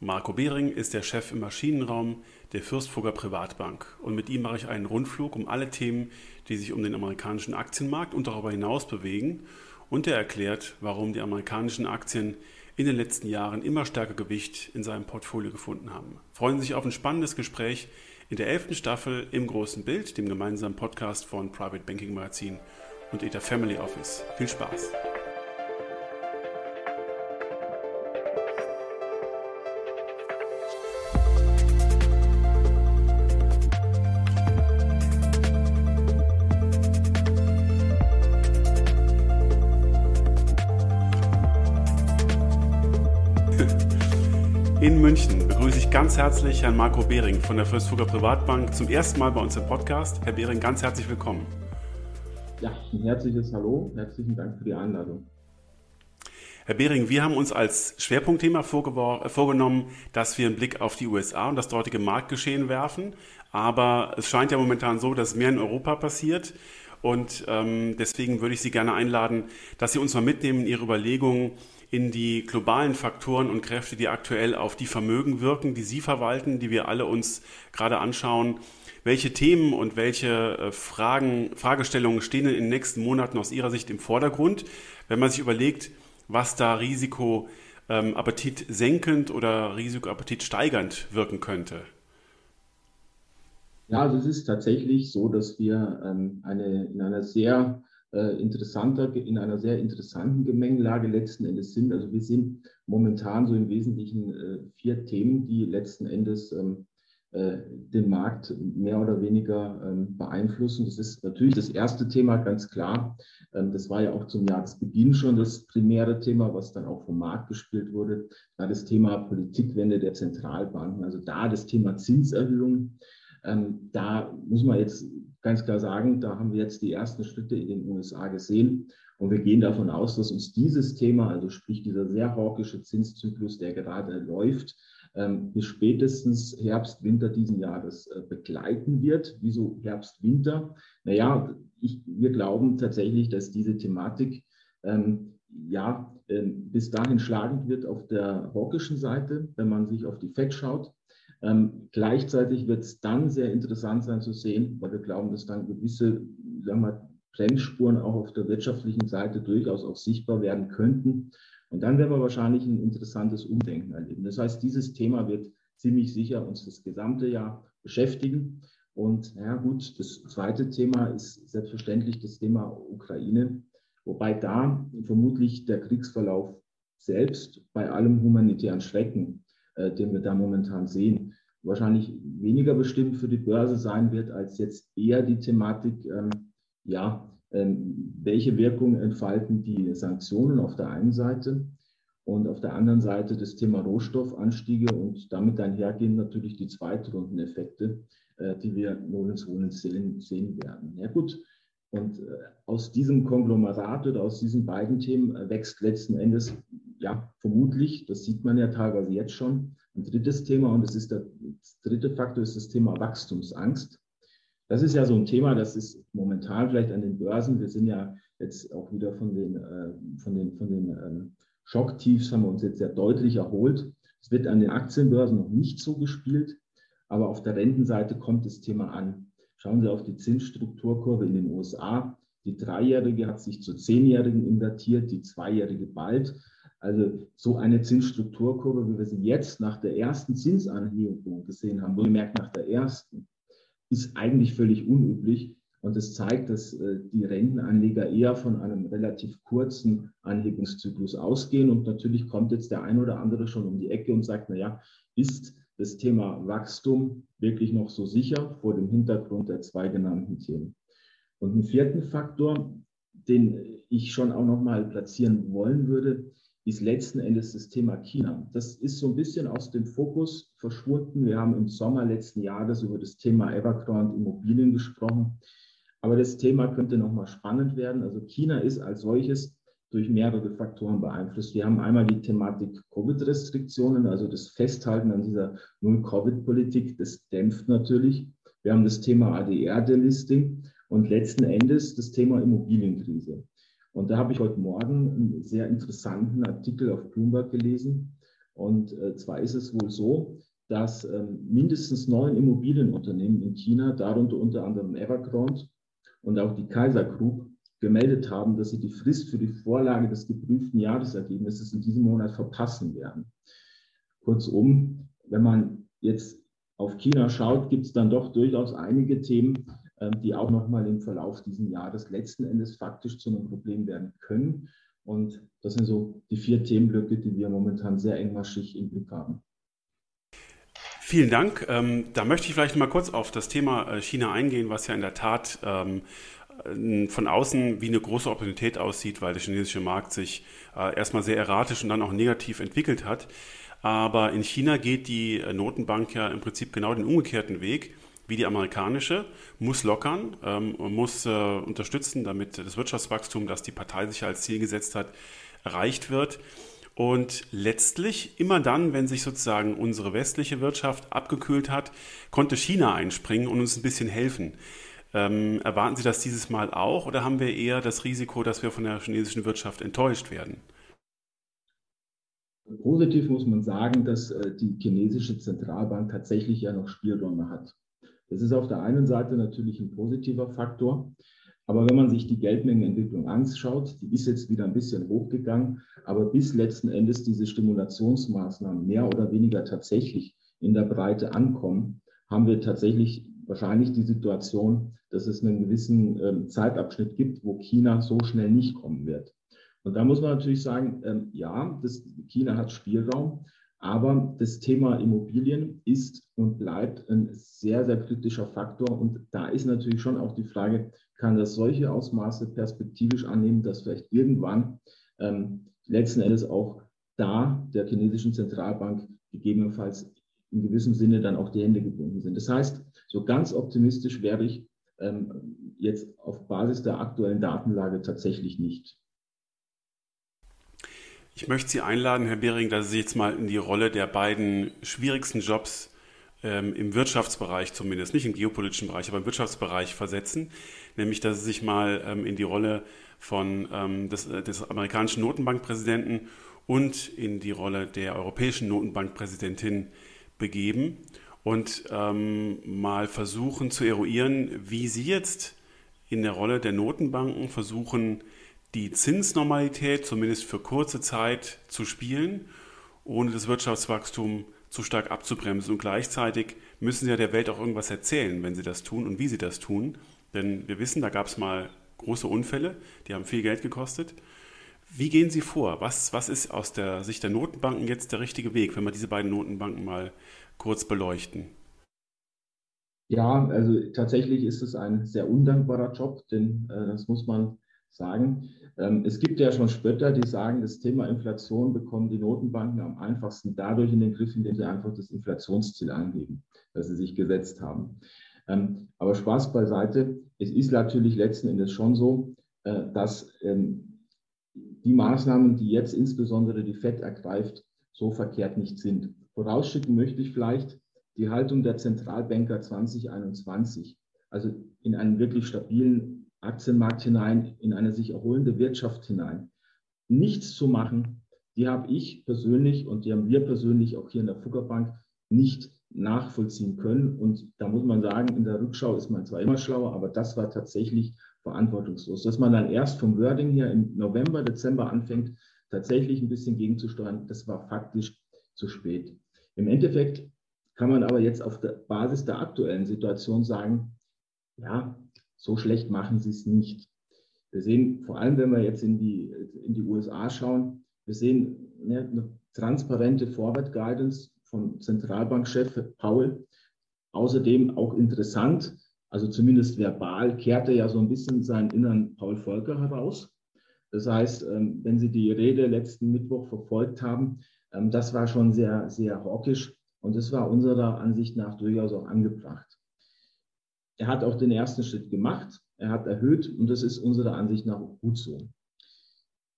Marco Behring ist der Chef im Maschinenraum der Fürstfurger Privatbank und mit ihm mache ich einen Rundflug um alle Themen, die sich um den amerikanischen Aktienmarkt und darüber hinaus bewegen und er erklärt, warum die amerikanischen Aktien in den letzten Jahren immer stärker Gewicht in seinem Portfolio gefunden haben. Freuen Sie sich auf ein spannendes Gespräch in der elften Staffel im großen Bild, dem gemeinsamen Podcast von Private Banking Magazin und ETA Family Office. Viel Spaß! Ganz herzlich Herrn Marco Behring von der Fürstfurger Privatbank zum ersten Mal bei uns im Podcast. Herr Behring, ganz herzlich willkommen. Ja, ein herzliches Hallo, herzlichen Dank für die Einladung. Herr Behring, wir haben uns als Schwerpunktthema vorgenommen, dass wir einen Blick auf die USA und das dortige Marktgeschehen werfen. Aber es scheint ja momentan so, dass mehr in Europa passiert. Und ähm, deswegen würde ich Sie gerne einladen, dass Sie uns mal mitnehmen in Ihre Überlegungen, in die globalen Faktoren und Kräfte, die aktuell auf die Vermögen wirken, die Sie verwalten, die wir alle uns gerade anschauen. Welche Themen und welche äh, Fragen, Fragestellungen stehen in den nächsten Monaten aus Ihrer Sicht im Vordergrund, wenn man sich überlegt, was da Risikoappetit ähm, senkend oder Risikoappetit steigernd wirken könnte? Ja, also es ist tatsächlich so, dass wir ähm, eine, in einer sehr interessanter, in einer sehr interessanten Gemengelage letzten Endes sind. Also wir sind momentan so im Wesentlichen äh, vier Themen, die letzten Endes ähm, äh, den Markt mehr oder weniger ähm, beeinflussen. Das ist natürlich das erste Thema, ganz klar. Ähm, das war ja auch zum Jahresbeginn schon das primäre Thema, was dann auch vom Markt gespielt wurde. Da das Thema Politikwende der Zentralbanken, also da das Thema Zinserhöhung. Ähm, da muss man jetzt ganz klar sagen, da haben wir jetzt die ersten Schritte in den USA gesehen. Und wir gehen davon aus, dass uns dieses Thema, also sprich dieser sehr hawkische Zinszyklus, der gerade läuft, ähm, bis spätestens Herbst, Winter diesen Jahres äh, begleiten wird. Wieso Herbst, Winter? Naja, ich, wir glauben tatsächlich, dass diese Thematik ähm, ja ähm, bis dahin schlagend wird auf der hawkischen Seite, wenn man sich auf die FED schaut. Ähm, gleichzeitig wird es dann sehr interessant sein zu sehen, weil wir glauben, dass dann gewisse sagen wir, Bremsspuren auch auf der wirtschaftlichen Seite durchaus auch sichtbar werden könnten. Und dann werden wir wahrscheinlich ein interessantes Umdenken erleben. Das heißt, dieses Thema wird ziemlich sicher uns das gesamte Jahr beschäftigen. Und ja gut, das zweite Thema ist selbstverständlich das Thema Ukraine, wobei da vermutlich der Kriegsverlauf selbst bei allem humanitären Schrecken äh, den wir da momentan sehen, wahrscheinlich weniger bestimmt für die Börse sein wird, als jetzt eher die Thematik, ähm, ja, ähm, welche Wirkung entfalten die Sanktionen auf der einen Seite und auf der anderen Seite das Thema Rohstoffanstiege und damit einhergehen natürlich die Zweitrundeneffekte, äh, die wir nirgendwo sehen, sehen werden. Ja gut, und äh, aus diesem Konglomerat oder aus diesen beiden Themen äh, wächst letzten Endes, ja, vermutlich, das sieht man ja teilweise jetzt schon, ein drittes Thema und das ist der das dritte Faktor, ist das Thema Wachstumsangst. Das ist ja so ein Thema, das ist momentan vielleicht an den Börsen. Wir sind ja jetzt auch wieder von den, äh, von den, von den ähm, Schocktiefs haben wir uns jetzt sehr deutlich erholt. Es wird an den Aktienbörsen noch nicht so gespielt, aber auf der Rentenseite kommt das Thema an. Schauen Sie auf die Zinsstrukturkurve in den USA. Die dreijährige hat sich zur zehnjährigen invertiert, die zweijährige bald. Also so eine Zinsstrukturkurve, wie wir sie jetzt nach der ersten Zinsanhebung gesehen haben, wohlgemerkt nach der ersten, ist eigentlich völlig unüblich. Und das zeigt, dass äh, die Rentenanleger eher von einem relativ kurzen Anhebungszyklus ausgehen. Und natürlich kommt jetzt der ein oder andere schon um die Ecke und sagt, na ja, ist das Thema Wachstum wirklich noch so sicher vor dem Hintergrund der zwei genannten Themen. Und einen vierten Faktor, den ich schon auch noch mal platzieren wollen würde, ist letzten Endes das Thema China. Das ist so ein bisschen aus dem Fokus verschwunden. Wir haben im Sommer letzten Jahres über das Thema Evergrande Immobilien gesprochen. Aber das Thema könnte noch mal spannend werden. Also China ist als solches durch mehrere Faktoren beeinflusst. Wir haben einmal die Thematik Covid-Restriktionen, also das Festhalten an dieser Null-Covid-Politik, das dämpft natürlich. Wir haben das Thema ADR-Delisting und letzten Endes das Thema Immobilienkrise. Und da habe ich heute Morgen einen sehr interessanten Artikel auf Bloomberg gelesen, Und äh, zwar ist es wohl so, dass ähm, mindestens neun Immobilienunternehmen in China, darunter unter anderem Evergrande und auch die Kaiser Group, gemeldet haben, dass sie die Frist für die Vorlage des geprüften Jahresergebnisses in diesem Monat verpassen werden. Kurzum, wenn man jetzt auf China schaut, gibt es dann doch durchaus einige Themen, die auch nochmal im Verlauf dieses Jahres letzten Endes faktisch zu einem Problem werden können. Und das sind so die vier Themenblöcke, die wir momentan sehr engmaschig im Blick haben. Vielen Dank. Ähm, da möchte ich vielleicht mal kurz auf das Thema äh, China eingehen, was ja in der Tat ähm, von außen wie eine große Opportunität aussieht, weil der chinesische Markt sich äh, erstmal sehr erratisch und dann auch negativ entwickelt hat. Aber in China geht die äh, Notenbank ja im Prinzip genau den umgekehrten Weg wie die amerikanische, muss lockern, ähm, muss äh, unterstützen, damit das Wirtschaftswachstum, das die Partei sich als Ziel gesetzt hat, erreicht wird. Und letztlich, immer dann, wenn sich sozusagen unsere westliche Wirtschaft abgekühlt hat, konnte China einspringen und uns ein bisschen helfen. Ähm, erwarten Sie das dieses Mal auch oder haben wir eher das Risiko, dass wir von der chinesischen Wirtschaft enttäuscht werden? Positiv muss man sagen, dass äh, die chinesische Zentralbank tatsächlich ja noch Spielräume hat. Das ist auf der einen Seite natürlich ein positiver Faktor. Aber wenn man sich die Geldmengenentwicklung anschaut, die ist jetzt wieder ein bisschen hochgegangen, aber bis letzten Endes diese Stimulationsmaßnahmen mehr oder weniger tatsächlich in der Breite ankommen, haben wir tatsächlich wahrscheinlich die Situation, dass es einen gewissen ähm, Zeitabschnitt gibt, wo China so schnell nicht kommen wird. Und da muss man natürlich sagen, ähm, ja, das, China hat Spielraum, aber das Thema Immobilien ist und bleibt ein sehr, sehr kritischer Faktor. Und da ist natürlich schon auch die Frage, kann das solche Ausmaße perspektivisch annehmen, dass vielleicht irgendwann ähm, letzten Endes auch da der chinesischen Zentralbank gegebenenfalls in gewissem Sinne dann auch die Hände gebunden sind. Das heißt, so ganz optimistisch wäre ich ähm, jetzt auf Basis der aktuellen Datenlage tatsächlich nicht. Ich möchte Sie einladen, Herr Behring, dass Sie jetzt mal in die Rolle der beiden schwierigsten Jobs ähm, im Wirtschaftsbereich zumindest, nicht im geopolitischen Bereich, aber im Wirtschaftsbereich versetzen. Nämlich, dass Sie sich mal ähm, in die Rolle von, ähm, des, äh, des amerikanischen Notenbankpräsidenten und in die Rolle der europäischen Notenbankpräsidentin begeben und ähm, mal versuchen zu eruieren, wie Sie jetzt in der Rolle der Notenbanken versuchen, die Zinsnormalität zumindest für kurze Zeit zu spielen, ohne das Wirtschaftswachstum zu stark abzubremsen. Und gleichzeitig müssen sie ja der Welt auch irgendwas erzählen, wenn sie das tun und wie sie das tun. Denn wir wissen, da gab es mal große Unfälle, die haben viel Geld gekostet. Wie gehen Sie vor? Was, was ist aus der Sicht der Notenbanken jetzt der richtige Weg, wenn wir diese beiden Notenbanken mal kurz beleuchten? Ja, also tatsächlich ist es ein sehr undankbarer Job, denn äh, das muss man sagen. Ähm, es gibt ja schon Spötter, die sagen, das Thema Inflation bekommen die Notenbanken am einfachsten dadurch in den Griff, indem sie einfach das Inflationsziel angeben, das sie sich gesetzt haben. Ähm, aber Spaß beiseite, es ist natürlich letzten Endes schon so, äh, dass ähm, die Maßnahmen, die jetzt insbesondere die FED ergreift, so verkehrt nicht sind. Vorausschicken möchte ich vielleicht die Haltung der Zentralbanker 2021, also in einen wirklich stabilen Aktienmarkt hinein, in eine sich erholende Wirtschaft hinein, nichts zu machen, die habe ich persönlich und die haben wir persönlich auch hier in der Fuggerbank nicht nachvollziehen können. Und da muss man sagen, in der Rückschau ist man zwar immer schlauer, aber das war tatsächlich verantwortungslos. Dass man dann erst vom Wording hier im November, Dezember anfängt, tatsächlich ein bisschen gegenzusteuern, das war faktisch zu spät. Im Endeffekt kann man aber jetzt auf der Basis der aktuellen Situation sagen, ja, so schlecht machen sie es nicht. Wir sehen, vor allem wenn wir jetzt in die, in die USA schauen, wir sehen ne, eine transparente Forward Guidance von Zentralbankchef Paul. Außerdem auch interessant, also zumindest verbal, kehrt er ja so ein bisschen seinen inneren Paul Volcker heraus. Das heißt, ähm, wenn Sie die Rede letzten Mittwoch verfolgt haben, ähm, das war schon sehr, sehr hawkisch und das war unserer Ansicht nach durchaus auch angebracht. Er hat auch den ersten Schritt gemacht. Er hat erhöht und das ist unserer Ansicht nach gut so.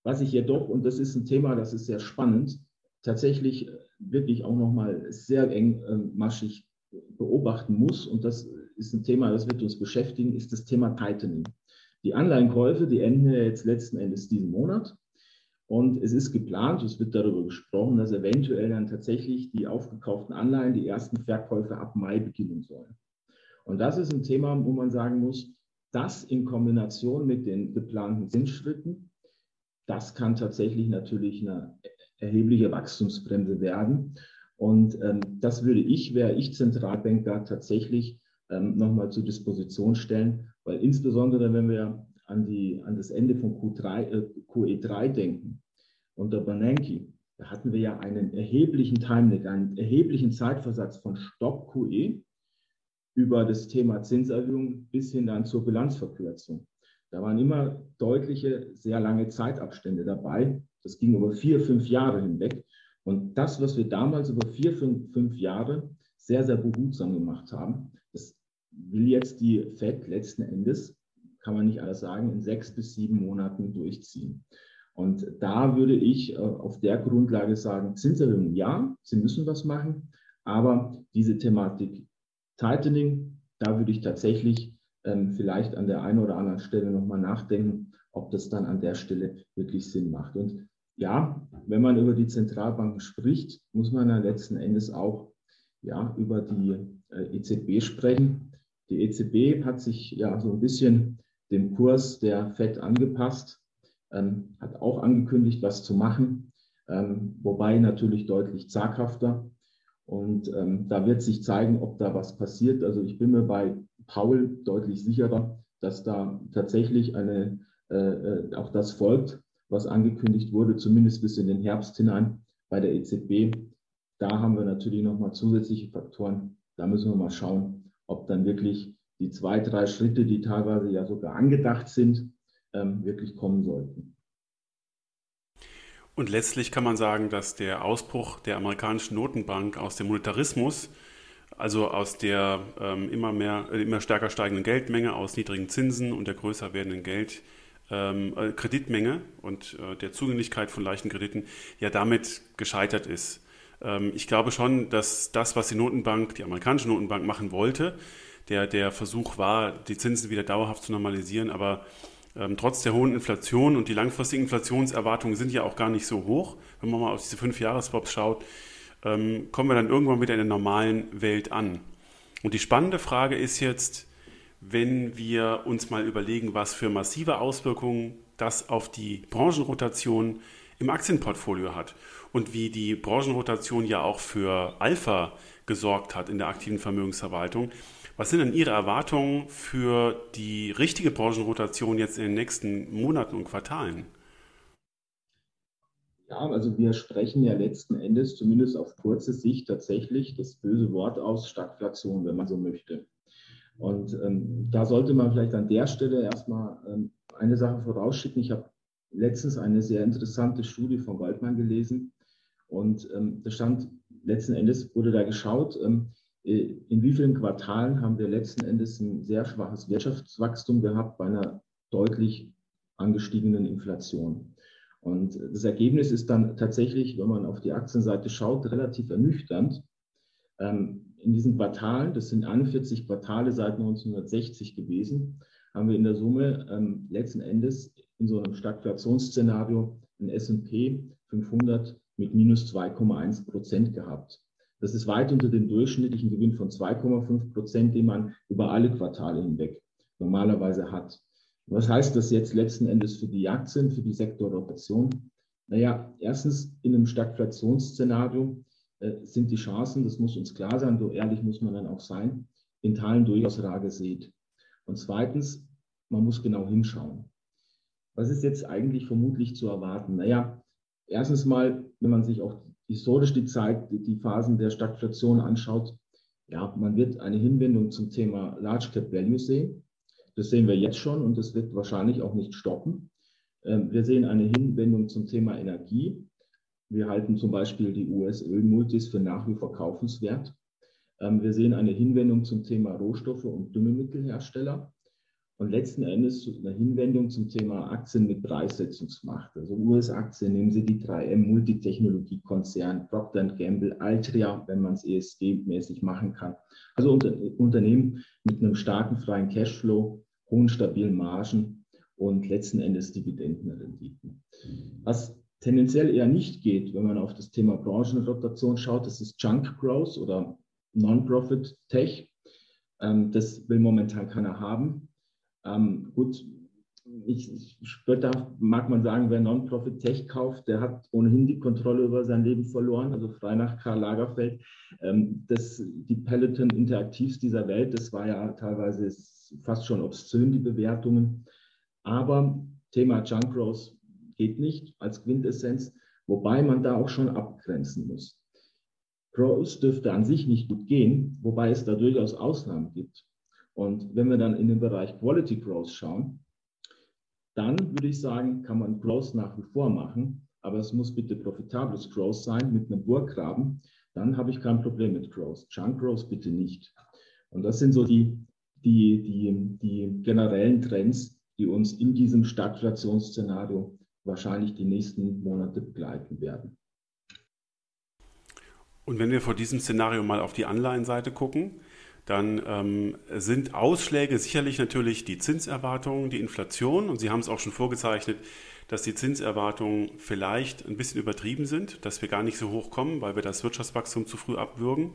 Was ich jedoch, und das ist ein Thema, das ist sehr spannend, tatsächlich äh, wirklich auch nochmal sehr engmaschig äh, beobachten muss, und das ist ein Thema, das wird uns beschäftigen, ist das Thema Tightening. Die Anleihenkäufe, die enden ja jetzt letzten Endes diesen Monat. Und es ist geplant, es wird darüber gesprochen, dass eventuell dann tatsächlich die aufgekauften Anleihen, die ersten Verkäufe ab Mai beginnen sollen. Und das ist ein Thema, wo man sagen muss, das in Kombination mit den geplanten Zinsschritten, das kann tatsächlich natürlich eine erhebliche Wachstumsbremse werden. Und ähm, das würde ich, wäre ich Zentralbanker, tatsächlich ähm, nochmal zur Disposition stellen, weil insbesondere wenn wir an, die, an das Ende von Q3, äh, QE3 denken, unter Bernanke, da hatten wir ja einen erheblichen Timelag, einen erheblichen Zeitversatz von Stopp QE über das Thema Zinserhöhung bis hin dann zur Bilanzverkürzung. Da waren immer deutliche, sehr lange Zeitabstände dabei. Das ging über vier, fünf Jahre hinweg. Und das, was wir damals über vier, fünf, fünf Jahre sehr, sehr behutsam gemacht haben, das will jetzt die FED letzten Endes kann man nicht alles sagen, in sechs bis sieben Monaten durchziehen. Und da würde ich äh, auf der Grundlage sagen, Zinserhöhungen ja, sie müssen was machen, aber diese Thematik Tightening, da würde ich tatsächlich ähm, vielleicht an der einen oder anderen Stelle nochmal nachdenken, ob das dann an der Stelle wirklich Sinn macht. Und ja, wenn man über die Zentralbanken spricht, muss man dann letzten Endes auch ja, über die äh, EZB sprechen. Die EZB hat sich ja so ein bisschen dem Kurs der FED angepasst, ähm, hat auch angekündigt, was zu machen, ähm, wobei natürlich deutlich zaghafter. Und ähm, da wird sich zeigen, ob da was passiert. Also ich bin mir bei Paul deutlich sicherer, dass da tatsächlich eine, äh, äh auch das folgt, was angekündigt wurde, zumindest bis in den Herbst hinein bei der EZB. Da haben wir natürlich nochmal zusätzliche Faktoren. Da müssen wir mal schauen, ob dann wirklich die zwei, drei Schritte, die teilweise ja sogar angedacht sind, ähm, wirklich kommen sollten. Und letztlich kann man sagen, dass der Ausbruch der amerikanischen Notenbank aus dem Monetarismus, also aus der ähm, immer mehr, äh, immer stärker steigenden Geldmenge, aus niedrigen Zinsen und der größer werdenden Geld, ähm, äh, Kreditmenge und äh, der Zugänglichkeit von leichten Krediten ja damit gescheitert ist. Ähm, ich glaube schon, dass das, was die Notenbank, die amerikanische Notenbank machen wollte, der, der Versuch war, die Zinsen wieder dauerhaft zu normalisieren. Aber ähm, trotz der hohen Inflation und die langfristigen Inflationserwartungen sind ja auch gar nicht so hoch, wenn man mal auf diese fünf Jahresswaps schaut, ähm, kommen wir dann irgendwann wieder in der normalen Welt an. Und die spannende Frage ist jetzt, wenn wir uns mal überlegen, was für massive Auswirkungen das auf die Branchenrotation im Aktienportfolio hat und wie die Branchenrotation ja auch für Alpha gesorgt hat in der aktiven Vermögensverwaltung, was sind denn Ihre Erwartungen für die richtige Branchenrotation jetzt in den nächsten Monaten und Quartalen? Ja, also wir sprechen ja letzten Endes zumindest auf kurze Sicht tatsächlich das böse Wort aus Stagflation, wenn man so möchte. Und ähm, da sollte man vielleicht an der Stelle erstmal ähm, eine Sache vorausschicken. Ich habe letztens eine sehr interessante Studie von Goldman gelesen und ähm, da stand letzten Endes wurde da geschaut, ähm, äh, in wie vielen Quartalen haben wir letzten Endes ein sehr schwaches Wirtschaftswachstum gehabt bei einer deutlich angestiegenen Inflation. Und das Ergebnis ist dann tatsächlich, wenn man auf die Aktienseite schaut, relativ ernüchternd. Ähm, in diesen Quartalen, das sind 41 Quartale seit 1960 gewesen, haben wir in der Summe ähm, letzten Endes in so einem Stagflationsszenario ein S&P 500 mit minus 2,1 Prozent gehabt. Das ist weit unter dem durchschnittlichen Gewinn von 2,5 Prozent, den man über alle Quartale hinweg normalerweise hat. Was heißt das jetzt letzten Endes für die Aktien, für die Sektorrotation? Naja, erstens in einem Stagflationsszenario äh, sind die Chancen, das muss uns klar sein, so ehrlich muss man dann auch sein, in Teilen durchaus rar gesät. Und zweitens, man muss genau hinschauen. Was ist jetzt eigentlich vermutlich zu erwarten? Naja, erstens mal, wenn man sich auch historisch die Zeit, die Phasen der Stagflation anschaut, ja, man wird eine Hinwendung zum Thema Large Cap Value sehen. Das sehen wir jetzt schon und das wird wahrscheinlich auch nicht stoppen. Ähm, wir sehen eine Hinwendung zum Thema Energie. Wir halten zum Beispiel die US-Ölmultis für nach wie vor kaufenswert. Ähm, wir sehen eine Hinwendung zum Thema Rohstoffe und Düngemittelhersteller und letzten Endes eine Hinwendung zum Thema Aktien mit Preissetzungsmacht. Also US-Aktien, nehmen Sie die 3M Multitechnologiekonzern, Procter Gamble, Altria, wenn man es ESG-mäßig machen kann. Also unter, Unternehmen mit einem starken freien Cashflow, hohen stabilen Margen und letzten Endes Dividendenrenditen. Was tendenziell eher nicht geht, wenn man auf das Thema Branchenrotation schaut, das ist Junk Growth oder Non-Profit Tech. Ähm, das will momentan keiner haben. Ähm, gut, ich, später mag man sagen, wer Non-Profit Tech kauft, der hat ohnehin die Kontrolle über sein Leben verloren, also frei nach Karl Lagerfeld. Ähm, das, die Peloton Interaktivs dieser Welt, das war ja teilweise fast schon obszön, die Bewertungen. Aber Thema Junk Growth geht nicht als Quintessenz, wobei man da auch schon abgrenzen muss. Growth dürfte an sich nicht gut gehen, wobei es da durchaus Ausnahmen gibt. Und wenn wir dann in den Bereich Quality Growth schauen, dann würde ich sagen, kann man Growth nach wie vor machen, aber es muss bitte profitables Growth sein mit einem Burggraben. Dann habe ich kein Problem mit Growth. Junk Growth bitte nicht. Und das sind so die, die, die, die generellen Trends, die uns in diesem Stagflationsszenario wahrscheinlich die nächsten Monate begleiten werden. Und wenn wir vor diesem Szenario mal auf die Anleihenseite gucken, dann ähm, sind Ausschläge sicherlich natürlich die Zinserwartungen, die Inflation. Und Sie haben es auch schon vorgezeichnet, dass die Zinserwartungen vielleicht ein bisschen übertrieben sind, dass wir gar nicht so hoch kommen, weil wir das Wirtschaftswachstum zu früh abwürgen.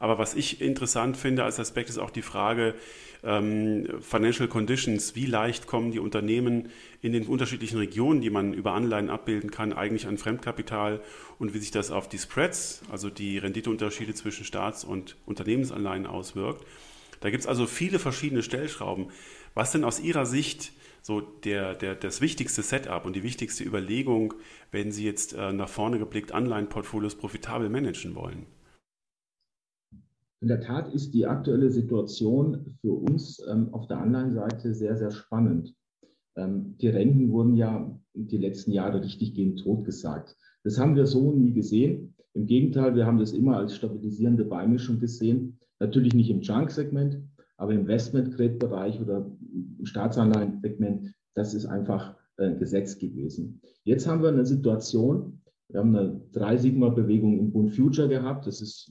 Aber was ich interessant finde als Aspekt ist auch die Frage ähm, Financial Conditions. Wie leicht kommen die Unternehmen in den unterschiedlichen Regionen, die man über Anleihen abbilden kann, eigentlich an Fremdkapital und wie sich das auf die Spreads, also die Renditeunterschiede zwischen Staats- und Unternehmensanleihen auswirkt. Da gibt es also viele verschiedene Stellschrauben. Was denn aus Ihrer Sicht so der, der, das wichtigste Setup und die wichtigste Überlegung, wenn Sie jetzt äh, nach vorne geblickt Anleihenportfolios profitabel managen wollen? In der Tat ist die aktuelle Situation für uns ähm, auf der Anleihenseite sehr, sehr spannend. Ähm, die Renten wurden ja die letzten Jahre richtig gegen Tod gesagt. Das haben wir so nie gesehen. Im Gegenteil, wir haben das immer als stabilisierende Beimischung gesehen. Natürlich nicht im Junk-Segment, aber im Investment-Grade-Bereich oder im Staatsanleihen-Segment, das ist einfach äh, Gesetz gewesen. Jetzt haben wir eine Situation, wir haben eine Drei-Sigma-Bewegung im Bund Future gehabt. Das ist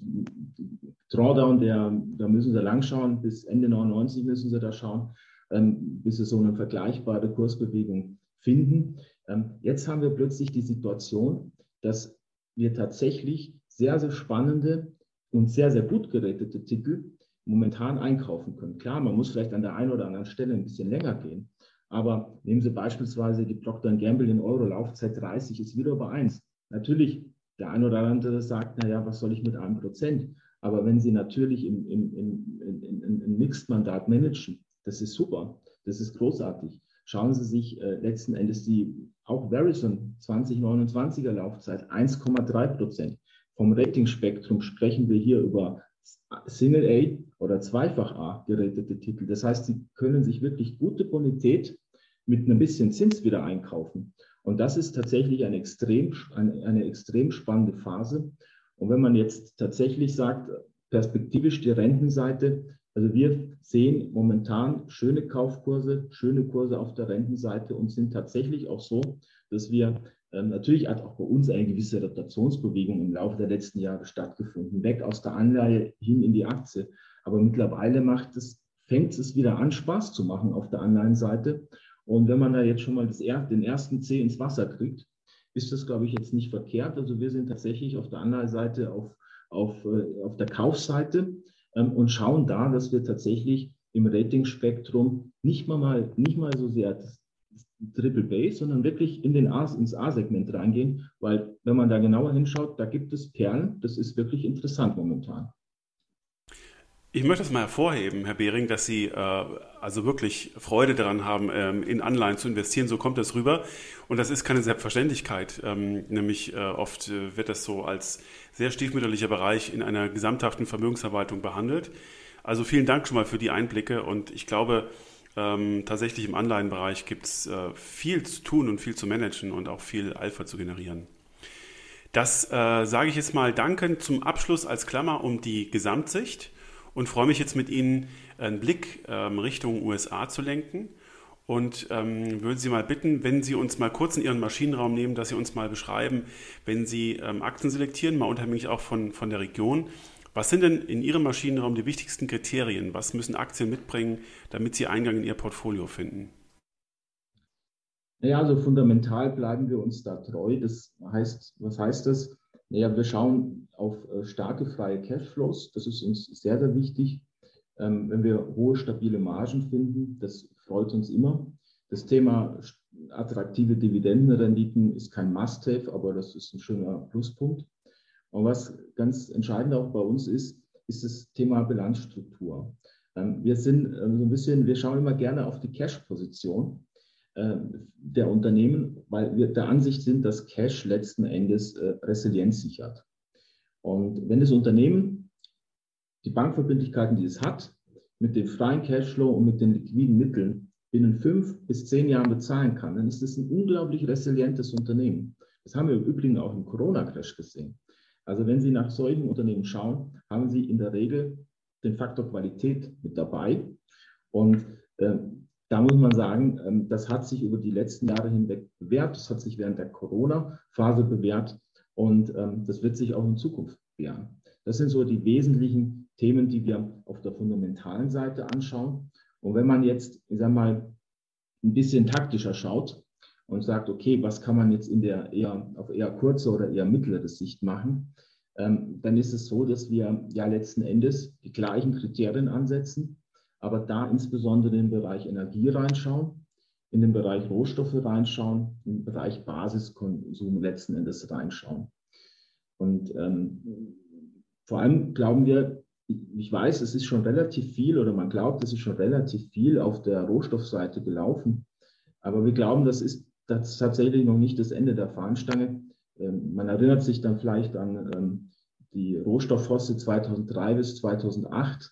Drawdown, der, da müssen Sie lang schauen, bis Ende 99 müssen Sie da schauen, ähm, bis Sie so eine vergleichbare Kursbewegung finden. Ähm, jetzt haben wir plötzlich die Situation, dass wir tatsächlich sehr, sehr spannende und sehr, sehr gut gerettete Titel momentan einkaufen können. Klar, man muss vielleicht an der einen oder anderen Stelle ein bisschen länger gehen, aber nehmen Sie beispielsweise die Procter Gamble in Euro Laufzeit 30 ist wieder über 1. Natürlich, der eine oder andere sagt, naja, was soll ich mit einem Prozent? Aber wenn Sie natürlich im, im, im, im, im Mixed-Mandat managen, das ist super, das ist großartig. Schauen Sie sich äh, letzten Endes die, auch Verizon 2029er Laufzeit 1,3 Prozent. Vom Ratingspektrum sprechen wir hier über Single A oder Zweifach A gerätete Titel. Das heißt, Sie können sich wirklich gute Bonität mit ein bisschen Zins wieder einkaufen. Und das ist tatsächlich eine extrem, eine, eine extrem spannende Phase. Und wenn man jetzt tatsächlich sagt, perspektivisch die Rentenseite, also wir sehen momentan schöne Kaufkurse, schöne Kurse auf der Rentenseite und sind tatsächlich auch so, dass wir ähm, natürlich hat auch bei uns eine gewisse Rotationsbewegung im Laufe der letzten Jahre stattgefunden, weg aus der Anleihe hin in die Aktie. Aber mittlerweile macht es, fängt es wieder an, Spaß zu machen auf der Anleihenseite. Und wenn man da jetzt schon mal das, den ersten C ins Wasser kriegt, ist das, glaube ich, jetzt nicht verkehrt. Also wir sind tatsächlich auf der anderen Seite auf, auf, äh, auf der Kaufseite ähm, und schauen da, dass wir tatsächlich im Ratingspektrum nicht mal, mal, nicht mal so sehr das Triple Base, sondern wirklich in den A, ins A-Segment reingehen, weil wenn man da genauer hinschaut, da gibt es Perlen. Das ist wirklich interessant momentan. Ich möchte das mal hervorheben, Herr Behring, dass Sie äh, also wirklich Freude daran haben, ähm, in Anleihen zu investieren. So kommt das rüber. Und das ist keine Selbstverständlichkeit. Ähm, nämlich äh, oft äh, wird das so als sehr stiefmütterlicher Bereich in einer gesamthaften Vermögensverwaltung behandelt. Also vielen Dank schon mal für die Einblicke. Und ich glaube, ähm, tatsächlich im Anleihenbereich gibt es äh, viel zu tun und viel zu managen und auch viel Alpha zu generieren. Das äh, sage ich jetzt mal dankend zum Abschluss als Klammer um die Gesamtsicht und freue mich jetzt mit Ihnen einen Blick ähm, Richtung USA zu lenken und ähm, würde Sie mal bitten, wenn Sie uns mal kurz in Ihren Maschinenraum nehmen, dass Sie uns mal beschreiben, wenn Sie ähm, Aktien selektieren, mal unabhängig auch von, von der Region, was sind denn in Ihrem Maschinenraum die wichtigsten Kriterien? Was müssen Aktien mitbringen, damit sie Eingang in Ihr Portfolio finden? Naja, also fundamental bleiben wir uns da treu. Das heißt, was heißt das? Naja, wir schauen auf äh, starke freie Cashflows. Das ist uns sehr, sehr wichtig. Ähm, wenn wir hohe, stabile Margen finden, das freut uns immer. Das Thema attraktive Dividendenrenditen ist kein Must-Have, aber das ist ein schöner Pluspunkt. Und was ganz entscheidend auch bei uns ist, ist das Thema Bilanzstruktur. Ähm, wir sind ähm, so ein bisschen, wir schauen immer gerne auf die Cash-Position der Unternehmen, weil wir der Ansicht sind, dass Cash letzten Endes äh, Resilienz sichert. Und wenn das Unternehmen die Bankverbindlichkeiten, die es hat, mit dem freien Cashflow und mit den liquiden Mitteln binnen fünf bis zehn Jahren bezahlen kann, dann ist es ein unglaublich resilientes Unternehmen. Das haben wir im Übrigen auch im Corona-Crash gesehen. Also wenn Sie nach solchen Unternehmen schauen, haben Sie in der Regel den Faktor Qualität mit dabei. Und äh, da muss man sagen, äh, das hat sich über die letzten Jahre hinweg bewährt. Das hat sich während der Corona-Phase bewährt und ähm, das wird sich auch in Zukunft bewähren. Das sind so die wesentlichen Themen, die wir auf der fundamentalen Seite anschauen. Und wenn man jetzt, ich sage mal, ein bisschen taktischer schaut und sagt, okay, was kann man jetzt in der eher auf eher kurze oder eher mittlere Sicht machen, ähm, dann ist es so, dass wir ja letzten Endes die gleichen Kriterien ansetzen, aber da insbesondere in den Bereich Energie reinschauen, in den Bereich Rohstoffe reinschauen, im Bereich Basiskonsum letzten Endes reinschauen. Und ähm, vor allem glauben wir, ich weiß, es ist schon relativ viel oder man glaubt, es ist schon relativ viel auf der Rohstoffseite gelaufen, aber wir glauben, das ist das tatsächlich noch nicht das Ende der Fahnenstange. Ähm, man erinnert sich dann vielleicht an ähm, die Rohstofffosse 2003 bis 2008,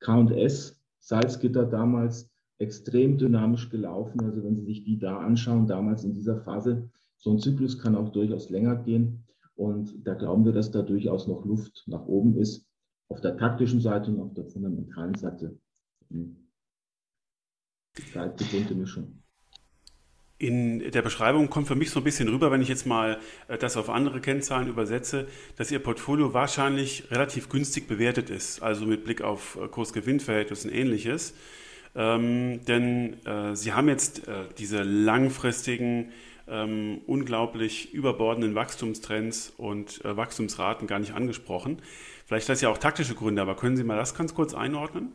K&S, Salzgitter damals extrem dynamisch gelaufen. Also wenn Sie sich die da anschauen, damals in dieser Phase, so ein Zyklus kann auch durchaus länger gehen. Und da glauben wir, dass da durchaus noch Luft nach oben ist, auf der taktischen Seite und auf der fundamentalen Seite. Die bunte Mischung. In der Beschreibung kommt für mich so ein bisschen rüber, wenn ich jetzt mal äh, das auf andere Kennzahlen übersetze, dass Ihr Portfolio wahrscheinlich relativ günstig bewertet ist, also mit Blick auf äh, Kurs-Gewinn-Verhältnis und ähnliches. Ähm, denn äh, Sie haben jetzt äh, diese langfristigen, ähm, unglaublich überbordenden Wachstumstrends und äh, Wachstumsraten gar nicht angesprochen. Vielleicht das ja auch taktische Gründe, aber können Sie mal das ganz kurz einordnen?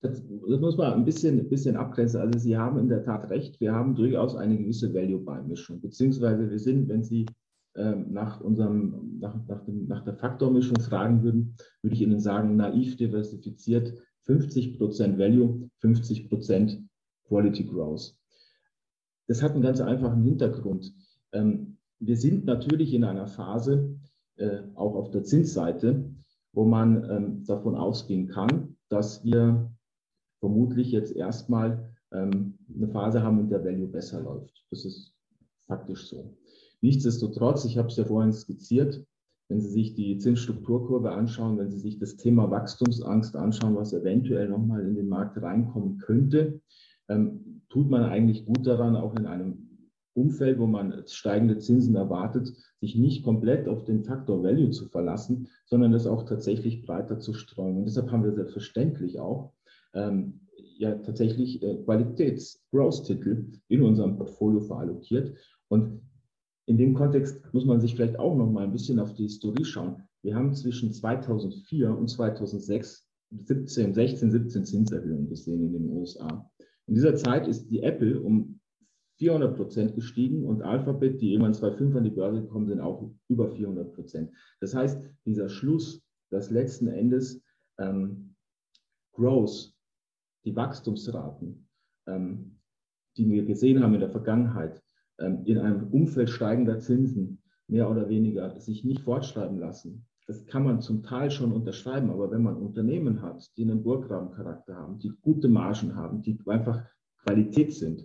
Das, das, muss man ein bisschen, ein bisschen abgrenzen. Also Sie haben in der Tat recht, wir haben durchaus eine gewisse Value-Beimischung, beziehungsweise wir sind, wenn Sie ähm, nach, unserem, nach, nach, dem, nach der Faktormischung fragen würden, würde ich Ihnen sagen, naiv diversifiziert 50% Value, 50% Quality Growth. Das hat einen ganz einfachen Hintergrund. Ähm, wir sind natürlich in einer Phase, äh, auch auf der Zinsseite, wo man ähm, davon ausgehen kann, dass wir vermutlich jetzt erstmal ähm, eine Phase haben, in der Value besser läuft. Das ist faktisch so. Nichtsdestotrotz, ich habe es ja vorhin skizziert, wenn Sie sich die Zinsstrukturkurve anschauen, wenn Sie sich das Thema Wachstumsangst anschauen, was eventuell nochmal in den Markt reinkommen könnte, ähm, tut man eigentlich gut daran, auch in einem Umfeld, wo man steigende Zinsen erwartet, sich nicht komplett auf den Faktor Value zu verlassen, sondern das auch tatsächlich breiter zu streuen. Und deshalb haben wir selbstverständlich auch ähm, ja tatsächlich äh, Qualitäts-Growth-Titel in unserem Portfolio verallokiert. Und in dem Kontext muss man sich vielleicht auch noch mal ein bisschen auf die Historie schauen. Wir haben zwischen 2004 und 2006 17, 16, 17 Zinserhöhungen gesehen in den USA. In dieser Zeit ist die Apple um 400 Prozent gestiegen und Alphabet, die irgendwann 2005 an die Börse gekommen sind, auch über 400 Prozent. Das heißt, dieser Schluss, dass letzten Endes ähm, Growth die Wachstumsraten, ähm, die wir gesehen haben in der Vergangenheit, ähm, in einem Umfeld steigender Zinsen mehr oder weniger sich nicht fortschreiben lassen. Das kann man zum Teil schon unterschreiben, aber wenn man Unternehmen hat, die einen Burggrabencharakter haben, die gute Margen haben, die einfach Qualität sind,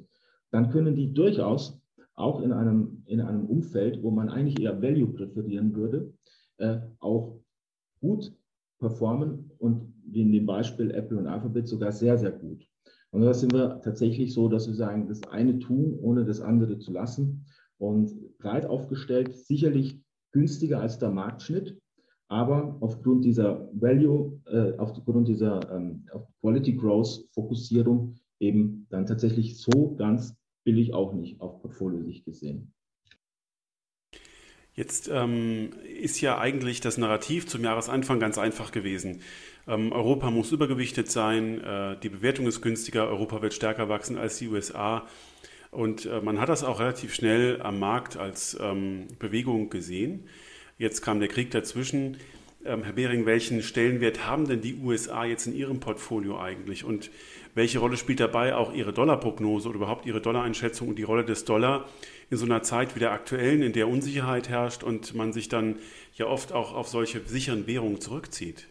dann können die durchaus auch in einem, in einem Umfeld, wo man eigentlich eher Value präferieren würde, äh, auch gut performen und wie in dem Beispiel Apple und Alphabet sogar sehr, sehr gut. Und da sind wir tatsächlich so, dass wir sagen, das eine tun, ohne das andere zu lassen. Und breit aufgestellt, sicherlich günstiger als der Marktschnitt, aber aufgrund dieser Value, äh, aufgrund dieser ähm, Quality Growth Fokussierung eben dann tatsächlich so ganz billig auch nicht auf Portfolio-Sicht gesehen. Jetzt ähm, ist ja eigentlich das Narrativ zum Jahresanfang ganz einfach gewesen. Ähm, Europa muss übergewichtet sein, äh, die Bewertung ist günstiger, Europa wird stärker wachsen als die USA. Und äh, man hat das auch relativ schnell am Markt als ähm, Bewegung gesehen. Jetzt kam der Krieg dazwischen. Ähm, Herr Behring, welchen Stellenwert haben denn die USA jetzt in Ihrem Portfolio eigentlich? Und welche Rolle spielt dabei auch Ihre Dollarprognose oder überhaupt Ihre Dollareinschätzung und die Rolle des Dollar in so einer Zeit wie der aktuellen, in der Unsicherheit herrscht und man sich dann ja oft auch auf solche sicheren Währungen zurückzieht?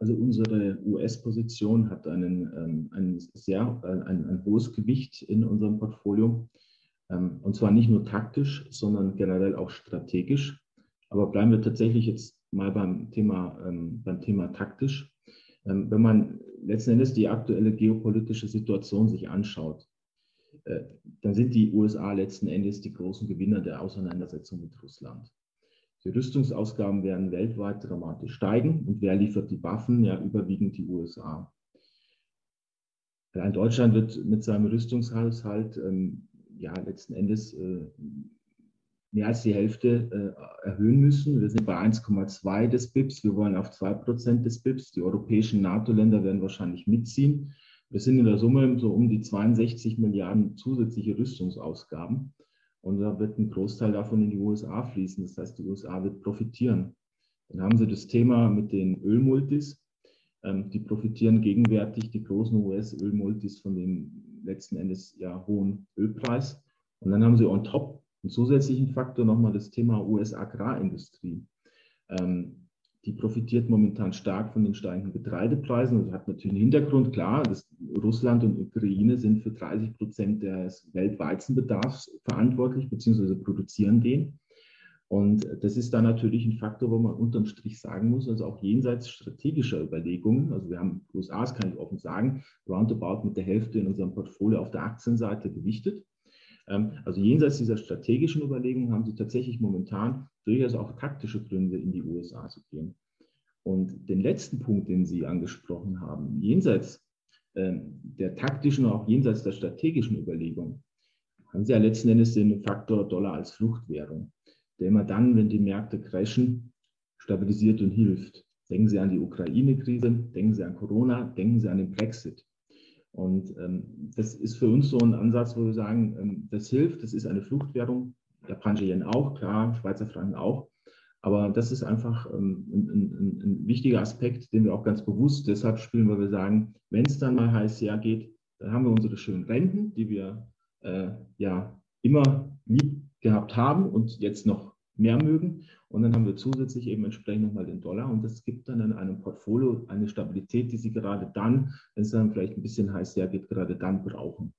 Also unsere US-Position hat einen, ähm, ein sehr ein, ein, hohes Gewicht in unserem Portfolio. Ähm, und zwar nicht nur taktisch, sondern generell auch strategisch. Aber bleiben wir tatsächlich jetzt mal beim Thema, ähm, beim Thema taktisch. Ähm, wenn man letzten Endes die aktuelle geopolitische Situation sich anschaut, äh, dann sind die USA letzten Endes die großen Gewinner der Auseinandersetzung mit Russland. Die Rüstungsausgaben werden weltweit dramatisch steigen und wer liefert die Waffen? Ja, überwiegend die USA. Allein Deutschland wird mit seinem Rüstungshaushalt ähm, ja letzten Endes äh, mehr als die Hälfte äh, erhöhen müssen. Wir sind bei 1,2 des BIPs. Wir wollen auf 2 Prozent des BIPs. Die europäischen NATO-Länder werden wahrscheinlich mitziehen. Wir sind in der Summe so um die 62 Milliarden zusätzliche Rüstungsausgaben. Und da wird ein Großteil davon in die USA fließen. Das heißt, die USA wird profitieren. Dann haben Sie das Thema mit den Ölmultis. Ähm, die profitieren gegenwärtig, die großen US-Ölmultis, von dem letzten Endes ja hohen Ölpreis. Und dann haben Sie on top einen zusätzlichen Faktor nochmal das Thema US-Agrarindustrie. Ähm, die profitiert momentan stark von den steigenden Getreidepreisen und hat natürlich einen Hintergrund, klar, dass Russland und Ukraine sind für 30 Prozent des Weltweizenbedarfs verantwortlich, beziehungsweise produzieren den. Und das ist dann natürlich ein Faktor, wo man unterm Strich sagen muss, also auch jenseits strategischer Überlegungen, also wir haben USA, das kann ich offen sagen, roundabout mit der Hälfte in unserem Portfolio auf der Aktienseite gewichtet. Ähm, also jenseits dieser strategischen Überlegungen haben sie tatsächlich momentan durchaus auch taktische Gründe, in die USA zu gehen. Und den letzten Punkt, den Sie angesprochen haben, jenseits ähm, der taktischen, auch jenseits der strategischen Überlegungen, haben Sie ja letzten Endes den Faktor Dollar als Fluchtwährung, der immer dann, wenn die Märkte crashen, stabilisiert und hilft. Denken Sie an die Ukraine-Krise, denken Sie an Corona, denken Sie an den Brexit. Und ähm, das ist für uns so ein Ansatz, wo wir sagen, ähm, das hilft, das ist eine Fluchtwährung, japanische Yen auch, klar, Schweizer Franken auch. Aber das ist einfach ähm, ein, ein, ein, wichtiger Aspekt, den wir auch ganz bewusst deshalb spielen, weil wir sagen, wenn es dann mal heiß hergeht, dann haben wir unsere schönen Renten, die wir äh, ja immer lieb gehabt haben und jetzt noch mehr mögen. Und dann haben wir zusätzlich eben entsprechend nochmal den Dollar. Und das gibt dann in einem Portfolio eine Stabilität, die Sie gerade dann, wenn es dann vielleicht ein bisschen heiß hergeht, gerade dann brauchen.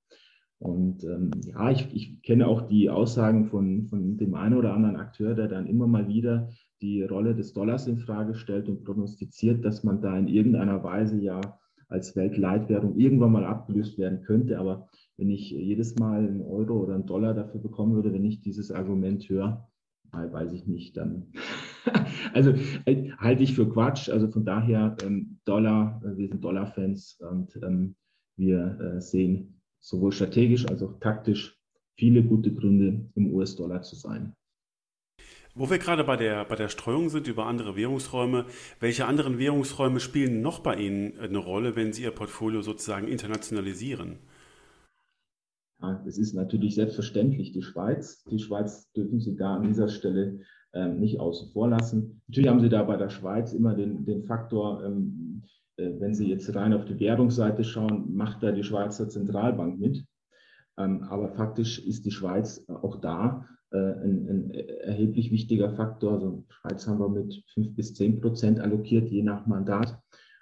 Und ähm, ja, ich, ich kenne auch die Aussagen von, von dem einen oder anderen Akteur, der dann immer mal wieder die Rolle des Dollars in Frage stellt und prognostiziert, dass man da in irgendeiner Weise ja als Weltleitwährung irgendwann mal abgelöst werden könnte. Aber wenn ich jedes Mal einen Euro oder einen Dollar dafür bekommen würde, wenn ich dieses Argument höre, weiß ich nicht, dann. also äh, halte ich für Quatsch. Also von daher ähm, Dollar, äh, wir sind Dollar-Fans und ähm, wir äh, sehen sowohl strategisch als auch taktisch viele gute Gründe, im US-Dollar zu sein. Wo wir gerade bei der, bei der Streuung sind über andere Währungsräume, welche anderen Währungsräume spielen noch bei Ihnen eine Rolle, wenn Sie Ihr Portfolio sozusagen internationalisieren? Ja, es ist natürlich selbstverständlich die Schweiz. Die Schweiz dürfen Sie da an dieser Stelle ähm, nicht außen vor lassen. Natürlich haben Sie da bei der Schweiz immer den, den Faktor, ähm, äh, wenn Sie jetzt rein auf die Währungsseite schauen, macht da die Schweizer Zentralbank mit. Ähm, aber faktisch ist die Schweiz auch da äh, ein, ein, erheblich wichtiger Faktor. Also Schweiz haben wir mit fünf bis zehn Prozent allokiert, je nach Mandat.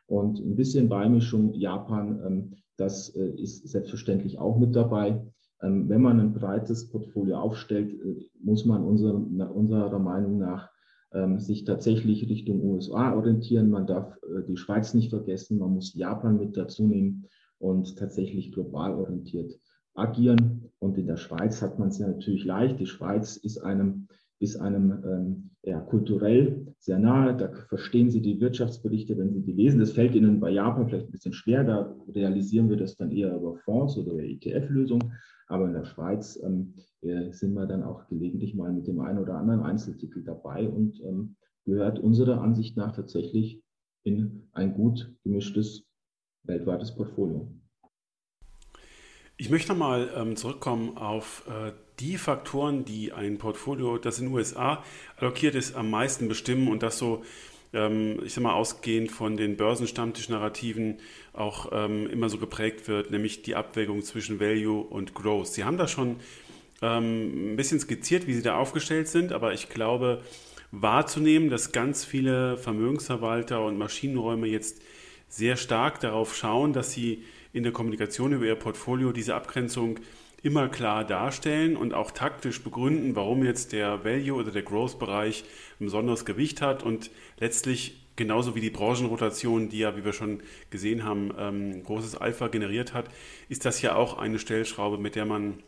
Und ein bisschen Beimischung Japan ähm, das äh, ist selbstverständlich auch mit dabei. Ähm, wenn man ein breites Portfolio aufstellt, äh, muss man unserer, Meinung nach ähm, sich tatsächlich Richtung USA orientieren. Man darf äh, die Schweiz nicht vergessen, man muss Japan mit dazu nehmen und tatsächlich global orientiert agieren. Und in der Schweiz hat man es ja natürlich leicht. Die Schweiz ist einem ist einem ähm, ja, kulturell sehr nahe. Da verstehen Sie die Wirtschaftsberichte, wenn Sie die lesen. Das fällt Ihnen bei Japan vielleicht ein bisschen schwer. Da realisieren wir das dann eher über Fonds oder ETF-Lösungen. Aber in der Schweiz ähm, äh, sind wir dann auch gelegentlich mal mit dem einen oder anderen Einzeltitel dabei und ähm, gehört unserer Ansicht nach tatsächlich in ein gut gemischtes weltweites Portfolio. Ich möchte mal ähm, zurückkommen auf äh, die Faktoren, die ein Portfolio, das in den USA allokiert ist, am meisten bestimmen und das so, ähm, ich sag mal, ausgehend von den Börsenstammtisch-Narrativen auch ähm, immer so geprägt wird, nämlich die Abwägung zwischen Value und Growth. Sie haben da schon ähm, ein bisschen skizziert, wie Sie da aufgestellt sind, aber ich glaube, wahrzunehmen, dass ganz viele Vermögensverwalter und Maschinenräume jetzt sehr stark darauf schauen, dass sie in der Kommunikation über ihr Portfolio diese Abgrenzung immer klar darstellen und auch taktisch begründen, warum jetzt der Value oder der Growth-Bereich ein besonderes Gewicht hat und letztlich genauso wie die Branchenrotation, die ja, wie wir schon gesehen haben, ähm, großes Alpha generiert hat, ist das ja auch eine Stellschraube, mit der man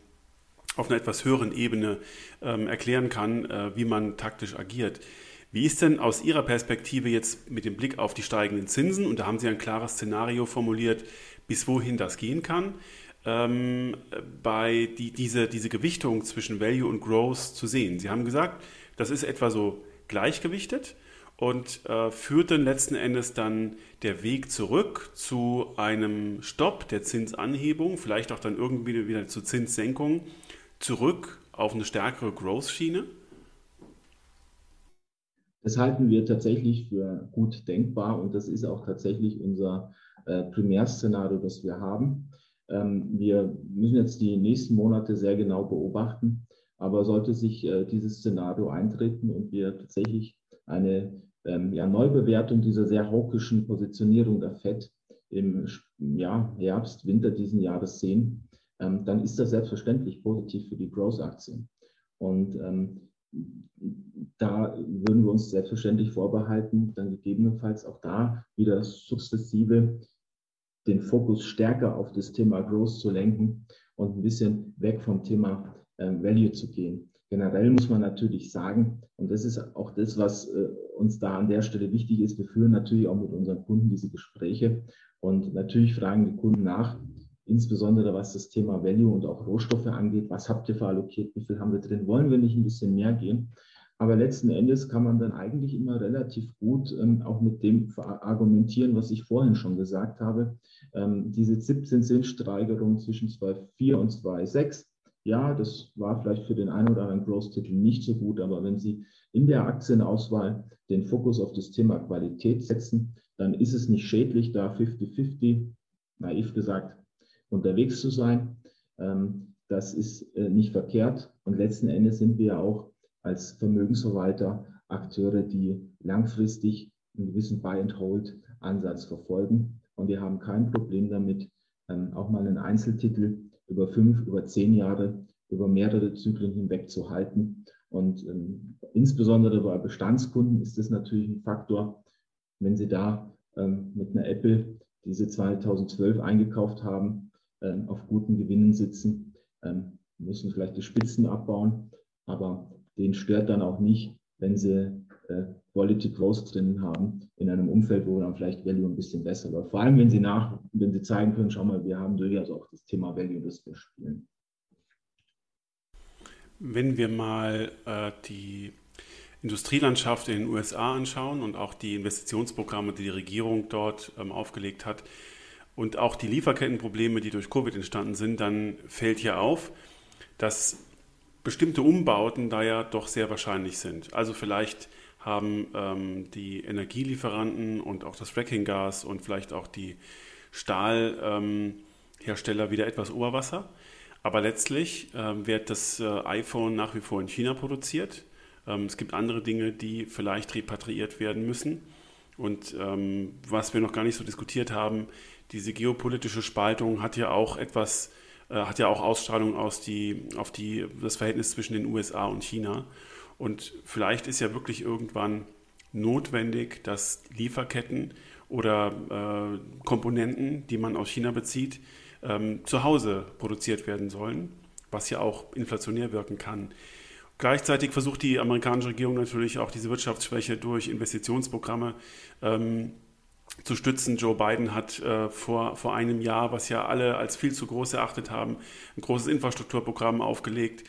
auf einer etwas höheren Ebene ähm, erklären kann, äh, wie man taktisch agiert. Wie ist denn aus Ihrer Perspektive jetzt mit dem Blick auf die steigenden Zinsen, und da haben Sie ein klares Szenario formuliert, bis wohin das gehen kann, ähm, bei die, diese, diese Gewichtung zwischen Value und Growth zu sehen. Sie haben gesagt, das ist etwa so gleichgewichtet und äh, führt dann letzten Endes dann der Weg zurück zu einem Stopp der Zinsanhebung, vielleicht auch dann irgendwie wieder zu Zinssenkungen, zurück auf eine stärkere Growth-Schiene? Das halten wir tatsächlich für gut denkbar und das ist auch tatsächlich unser äh, Primärszenario, das wir haben. Ähm, wir müssen jetzt die nächsten Monate sehr genau beobachten, aber sollte sich äh, dieses Szenario eintreten und wir tatsächlich eine ähm, ja, Neubewertung dieser sehr hawkischen Positionierung der FED im ja, Herbst, Winter diesen Jahres sehen, ähm, dann ist das selbstverständlich positiv für die Growth-Aktien. Und ähm, da würden wir uns selbstverständlich vorbehalten, dann gegebenenfalls auch da wieder sukzessive den Fokus stärker auf das Thema Growth zu lenken und ein bisschen weg vom Thema äh, Value zu gehen. Generell muss man natürlich sagen, und das ist auch das, was äh, uns da an der Stelle wichtig ist, wir führen natürlich auch mit unseren Kunden diese Gespräche und natürlich fragen die Kunden nach, insbesondere was das Thema Value und auch Rohstoffe angeht. Was habt ihr verallokiert? Wie viel haben wir drin? Wollen wir nicht ein bisschen mehr gehen? Aber letzten Endes kann man dann eigentlich immer relativ gut ähm, auch mit dem argumentieren, was ich vorhin schon gesagt habe. Ähm, diese 17 Zinssteigerung zwischen 2,4 und 2,6, ja, das war vielleicht für den einen oder anderen Growth-Titel nicht so gut, aber wenn Sie in der Aktienauswahl den Fokus auf das Thema Qualität setzen, dann ist es nicht schädlich, da 50-50, naiv gesagt, unterwegs zu sein. Ähm, das ist äh, nicht verkehrt. Und letzten Endes sind wir auch als Vermögensverwalter Akteure, die langfristig einen gewissen Buy-and-Hold-Ansatz verfolgen. Und wir haben kein Problem damit, ähm, auch mal einen Einzeltitel über fünf, über zehn Jahre, über mehrere Zyklen hinweg zu halten. Und ähm, insbesondere bei Bestandskunden ist das natürlich ein Faktor, wenn Sie da ähm, mit einer Apple, die Sie 2012 eingekauft haben, ähm, auf guten Gewinnen sitzen, ähm, müssen vielleicht die Spitzen abbauen, aber den stört dann auch nicht, wenn sie äh, Quality Growth drin haben, in einem Umfeld, wo dann vielleicht Value ein bisschen besser läuft. Vor allem, wenn sie nach, wenn sie zeigen können, schau mal, wir haben durchaus auch das Thema Value, das wir spielen. Wenn wir mal äh, die Industrielandschaft in den USA anschauen und auch die Investitionsprogramme, die die Regierung dort ähm, aufgelegt hat und auch die Lieferkettenprobleme, die durch Covid entstanden sind, dann fällt hier auf, dass bestimmte Umbauten da ja doch sehr wahrscheinlich sind. Also vielleicht haben ähm, die Energielieferanten und auch das Frackinggas und vielleicht auch die Stahlhersteller ähm, wieder etwas Oberwasser. Aber letztlich ähm, wird das äh, iPhone nach wie vor in China produziert. Ähm, es gibt andere Dinge, die vielleicht repatriiert werden müssen. Und ähm, was wir noch gar nicht so diskutiert haben, diese geopolitische Spaltung hat ja auch etwas äh, hat ja auch Ausstrahlung aus die, auf die, das Verhältnis zwischen den USA und China. Und vielleicht ist ja wirklich irgendwann notwendig, dass Lieferketten oder äh, Komponenten, die man aus China bezieht, ähm, zu Hause produziert werden sollen, was ja auch inflationär wirken kann. Gleichzeitig versucht die amerikanische Regierung natürlich auch diese Wirtschaftsschwäche durch Investitionsprogramme ähm, zu stützen. Joe Biden hat äh, vor, vor einem Jahr, was ja alle als viel zu groß erachtet haben, ein großes Infrastrukturprogramm aufgelegt.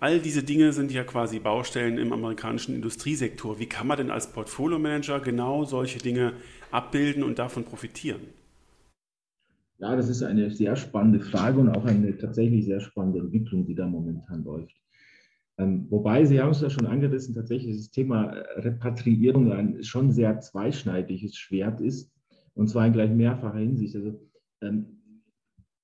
All diese Dinge sind ja quasi Baustellen im amerikanischen Industriesektor. Wie kann man denn als Portfolio-Manager genau solche Dinge abbilden und davon profitieren? Ja, das ist eine sehr spannende Frage und auch eine tatsächlich sehr spannende Entwicklung, die da momentan läuft. Ähm, wobei, Sie haben es ja schon angerissen, tatsächlich das Thema Repatriierung ein schon sehr zweischneidiges Schwert ist, und zwar in gleich mehrfacher Hinsicht. Also, ähm,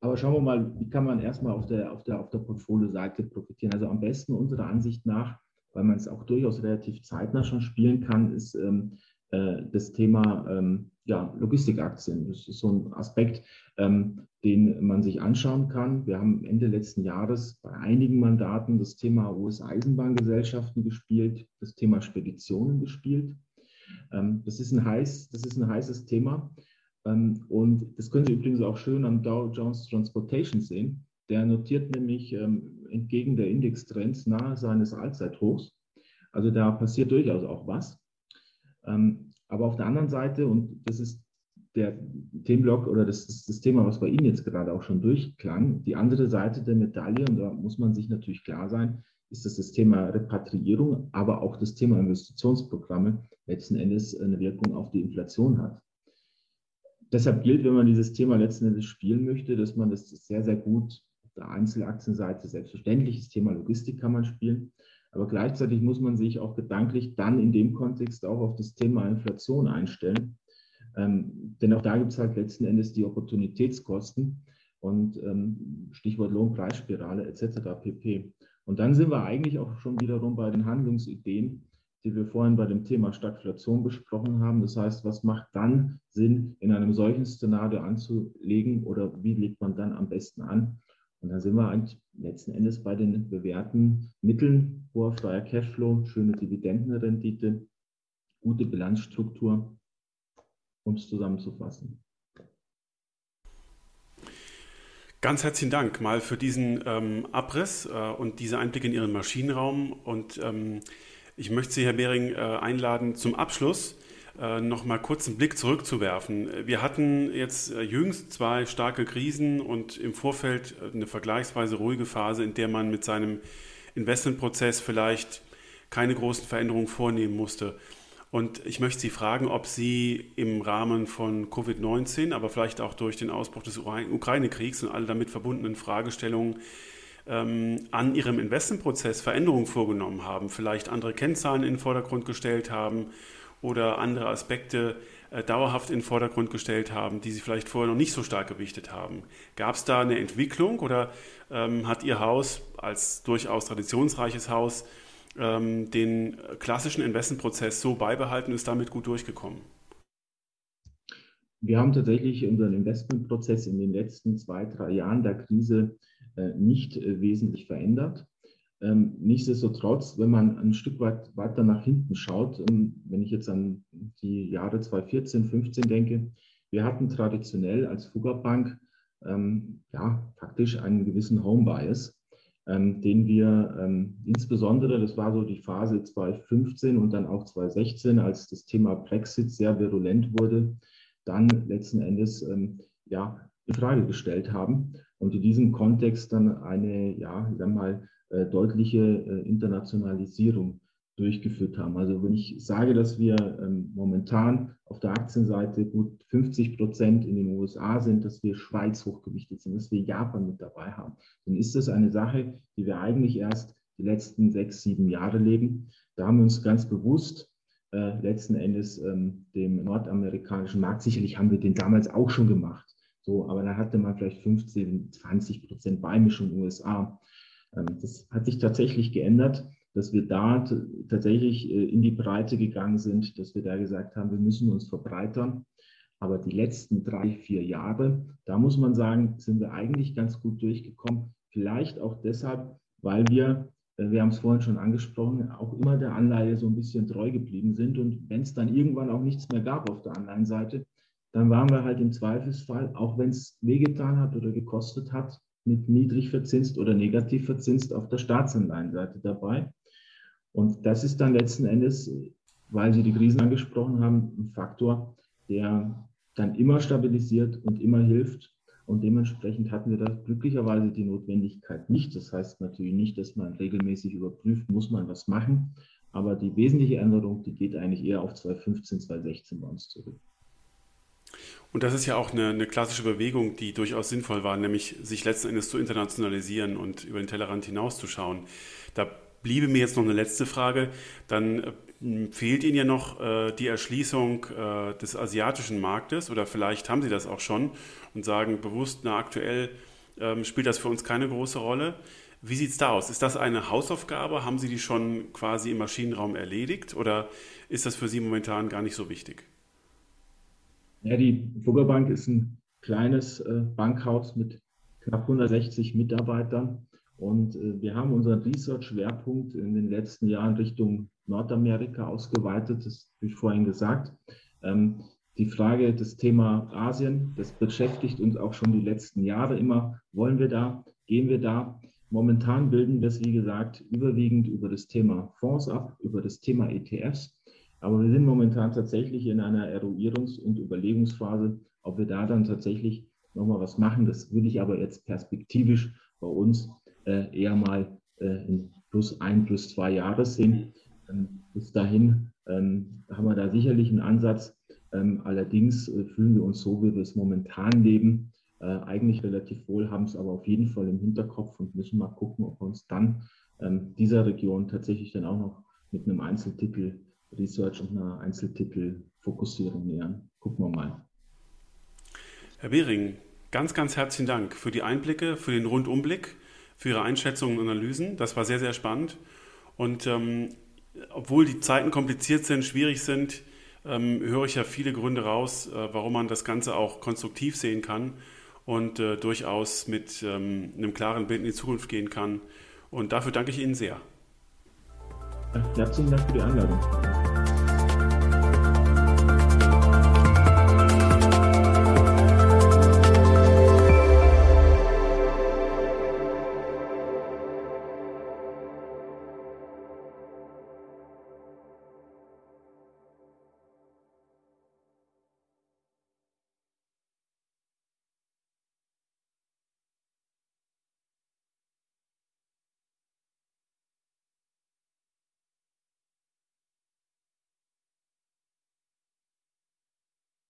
aber schauen wir mal, wie kann man erstmal auf der, auf der, auf der Portfolio-Seite profitieren? Also am besten unserer Ansicht nach, weil man es auch durchaus relativ zeitnah schon spielen kann, ist ähm, äh, das Thema ähm, ja, Logistikaktien. Das ist so ein Aspekt, ähm, den man sich anschauen kann. Wir haben Ende letzten Jahres bei einigen Mandaten das Thema US-Eisenbahngesellschaften gespielt, das Thema Speditionen gespielt. Ähm, das, ist ein heiß, das ist ein heißes Thema. Ähm, und das können Sie übrigens auch schön am Dow Jones Transportation sehen. Der notiert nämlich ähm, entgegen der Indextrends nahe seines Allzeithochs. Also da passiert durchaus auch was. Ähm, aber auf der anderen Seite, und das ist der Themenblock oder das ist das Thema, was bei Ihnen jetzt gerade auch schon durchklang, die andere Seite der Medaille, und da muss man sich natürlich klar sein, ist das das Thema Repatriierung, aber auch das Thema Investitionsprogramme letzten Endes eine Wirkung auf die Inflation hat. Deshalb gilt, wenn man dieses Thema letzten Endes spielen möchte, dass man das sehr, sehr gut auf der Einzelaktienseite, selbstverständlich, das Thema Logistik kann man spielen, aber gleichzeitig muss man sich auch gedanklich dann in dem Kontext auch auf das Thema Inflation einstellen. Ähm, denn auch da gibt es halt letzten Endes die Opportunitätskosten und ähm, Stichwort Lohnpreisspirale etc. pp. Und dann sind wir eigentlich auch schon wiederum bei den Handlungsideen, die wir vorhin bei dem Thema Stagflation besprochen haben. Das heißt, was macht dann Sinn, in einem solchen Szenario anzulegen oder wie legt man dann am besten an? Und da sind wir eigentlich letzten Endes bei den bewährten Mitteln, hoher freier Cashflow, schöne Dividendenrendite, gute Bilanzstruktur, um es zusammenzufassen. Ganz herzlichen Dank mal für diesen ähm, Abriss äh, und diese Einblicke in Ihren Maschinenraum. Und ähm, ich möchte Sie, Herr Behring, äh, einladen, zum Abschluss noch mal kurz einen Blick zurückzuwerfen. Wir hatten jetzt äh, jüngst zwei starke Krisen und im Vorfeld äh, eine vergleichsweise ruhige Phase, in der man mit seinem Investmentprozess vielleicht keine großen Veränderungen vornehmen musste. Und ich möchte Sie fragen, ob Sie im Rahmen von Covid-19, aber vielleicht auch durch den Ausbruch des Ukraine-Kriegs und alle damit verbundenen Fragestellungen ähm, an Ihrem Investmentprozess Veränderungen vorgenommen haben, vielleicht andere Kennzahlen in den Vordergrund gestellt haben oder andere Aspekte äh, dauerhaft in den Vordergrund gestellt haben, die Sie vielleicht vorher noch nicht so stark gewichtet haben. Gab es da eine Entwicklung oder ähm, hat Ihr Haus als durchaus traditionsreiches Haus ähm, den klassischen Investmentprozess so beibehalten und ist damit gut durchgekommen? Wir haben tatsächlich unseren Investmentprozess in den letzten zwei, drei Jahren der Krise äh, nicht äh, wesentlich verändert. Ähm, nichtsdestotrotz, wenn man ein Stück weit weiter nach hinten schaut, ähm, wenn ich jetzt an die Jahre 2014, 2015 denke, wir hatten traditionell als Fuggerbank ähm, ja, faktisch einen gewissen Home Bias, ähm, den wir ähm, insbesondere, das war so die Phase 2015 und dann auch 2016, als das Thema Brexit sehr virulent wurde, dann letzten Endes ähm, ja, in Frage gestellt haben und in diesem Kontext dann eine, ja, ich sag mal, deutliche äh, Internationalisierung durchgeführt haben. Also wenn ich sage, dass wir ähm, momentan auf der Aktienseite gut 50 Prozent in den USA sind, dass wir Schweiz hochgewichtet sind, dass wir Japan mit dabei haben, dann ist das eine Sache, die wir eigentlich erst die letzten sechs, sieben Jahre leben. Da haben wir uns ganz bewusst äh, letzten Endes ähm, dem nordamerikanischen Markt, sicherlich haben wir den damals auch schon gemacht, so, aber da hatte man vielleicht 15, 20 Prozent Beimischung USA. Ähm, das hat sich tatsächlich geändert, dass wir da tatsächlich äh, in die Breite gegangen sind, dass wir da gesagt haben, wir müssen uns verbreitern. Aber die letzten drei, vier Jahre, da muss man sagen, sind wir eigentlich ganz gut durchgekommen. Vielleicht auch deshalb, weil wir, äh, wir haben es vorhin schon angesprochen, auch immer der Anleihe so ein bisschen treu geblieben sind. Und wenn es dann irgendwann auch nichts mehr gab auf der Anleihenseite, dann waren wir halt im Zweifelsfall, auch wenn es wehgetan hat oder gekostet hat, mit niedrig verzinst oder negativ verzinst auf der Staatsanleihenseite dabei. Und das ist dann letzten Endes, weil Sie die Krisen angesprochen haben, ein Faktor, der dann immer stabilisiert und immer hilft. Und dementsprechend hatten wir da glücklicherweise die Notwendigkeit nicht. Das heißt natürlich nicht, dass man regelmäßig überprüft, muss man was machen. Aber die wesentliche Änderung, die geht eigentlich eher auf 2015, 2016 bei uns zurück. Und das ist ja auch eine, eine, klassische Bewegung, die durchaus sinnvoll war, nämlich sich letzten Endes zu internationalisieren und über den Tellerrand hinauszuschauen. Da bliebe mir jetzt noch eine letzte Frage. Dann äh, fehlt Ihnen ja noch äh, die Erschließung äh, des asiatischen Marktes oder vielleicht haben Sie das auch schon und sagen bewusst, na aktuell ähm, spielt das für uns keine große Rolle. Wie sieht es da aus? Ist das eine Hausaufgabe? Haben Sie die schon quasi im Maschinenraum erledigt oder ist das für Sie momentan gar nicht so wichtig? Ja, die Fugger Bank ist ein kleines äh, Bankhaus mit knapp 160 Mitarbeitern. Und äh, wir haben unseren Research-Schwerpunkt in den letzten Jahren Richtung Nordamerika ausgeweitet, das habe ich vorhin gesagt. Ähm, die Frage, das Thema Asien, das beschäftigt uns auch schon die letzten Jahre immer. Wollen wir da? Gehen wir da? Momentan bilden wir es, wie gesagt, überwiegend über das Thema Fonds ab, über das Thema ETFs. Aber wir sind momentan tatsächlich in einer Eruierungs- und Überlegungsphase, ob wir da dann tatsächlich nochmal was machen. Das würde ich aber jetzt perspektivisch bei uns äh, eher mal äh, in plus ein, plus zwei Jahre sehen. Ähm, bis dahin ähm, haben wir da sicherlich einen Ansatz. Ähm, allerdings äh, fühlen wir uns so, wie wir es momentan leben, äh, eigentlich relativ wohl, haben es aber auf jeden Fall im Hinterkopf und müssen mal gucken, ob wir uns dann ähm, dieser Region tatsächlich dann auch noch mit einem Einzeltitel Research und einer Einzeltitelfokussierung nähern. Gucken wir mal. Herr Behring, ganz, ganz herzlichen Dank für die Einblicke, für den Rundumblick, für Ihre Einschätzungen und Analysen. Das war sehr, sehr spannend. Und ähm, obwohl die Zeiten kompliziert sind, schwierig sind, ähm, höre ich ja viele Gründe raus, äh, warum man das Ganze auch konstruktiv sehen kann und äh, durchaus mit ähm, einem klaren Bild in die Zukunft gehen kann. Und dafür danke ich Ihnen sehr. Herzlichen Dank für die Einladung.